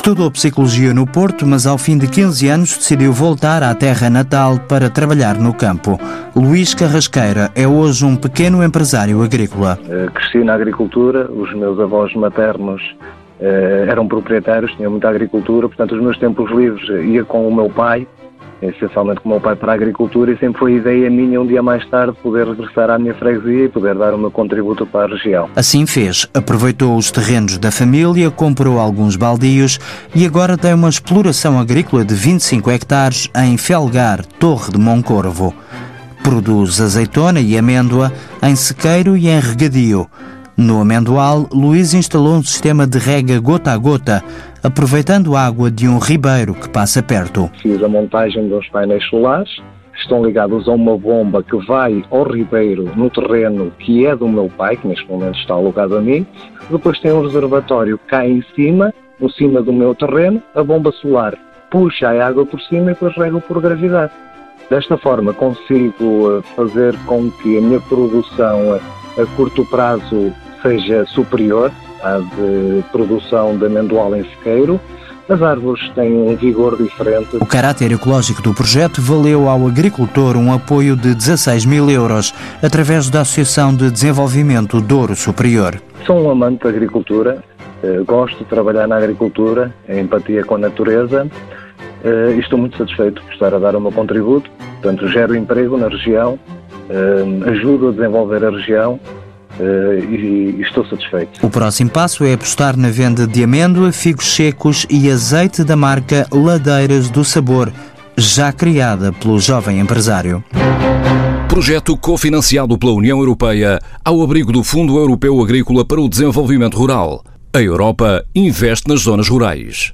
Estudou Psicologia no Porto, mas ao fim de 15 anos decidiu voltar à terra natal para trabalhar no campo. Luís Carrasqueira é hoje um pequeno empresário agrícola. Eh, cresci na agricultura, os meus avós maternos eh, eram proprietários, tinham muita agricultura, portanto os meus tempos livres ia com o meu pai essencialmente com o meu pai para a agricultura e sempre foi ideia minha um dia mais tarde poder regressar à minha freguesia e poder dar o meu contributo para a região. Assim fez, aproveitou os terrenos da família, comprou alguns baldios e agora tem uma exploração agrícola de 25 hectares em Felgar, Torre de Moncorvo. Produz azeitona e amêndoa em sequeiro e em regadio. No Amendoal, Luís instalou um sistema de rega gota a gota, aproveitando a água de um ribeiro que passa perto. Fiz a montagem dos painéis solares, estão ligados a uma bomba que vai ao ribeiro no terreno que é do meu pai, que neste momento está alugado a mim. Depois tem um reservatório cá em cima, em cima do meu terreno, a bomba solar puxa a água por cima e depois rega por gravidade. Desta forma consigo eh, fazer com que a minha produção a curto prazo seja superior à de produção de amendoal em sequeiro. As árvores têm um vigor diferente. O caráter ecológico do projeto valeu ao agricultor um apoio de 16 mil euros, através da Associação de Desenvolvimento Douro Superior. Sou um amante da agricultura, eh, gosto de trabalhar na agricultura, em empatia com a natureza eh, e estou muito satisfeito por estar a dar o meu contributo. Portanto, gero emprego na região, eh, ajudo a desenvolver a região e, estou satisfeito. O próximo passo é apostar na venda de amêndoa, figos secos e azeite da marca Ladeiras do Sabor, já criada pelo jovem empresário. Projeto cofinanciado pela União Europeia ao abrigo do Fundo Europeu Agrícola para o Desenvolvimento Rural. A Europa investe nas zonas rurais.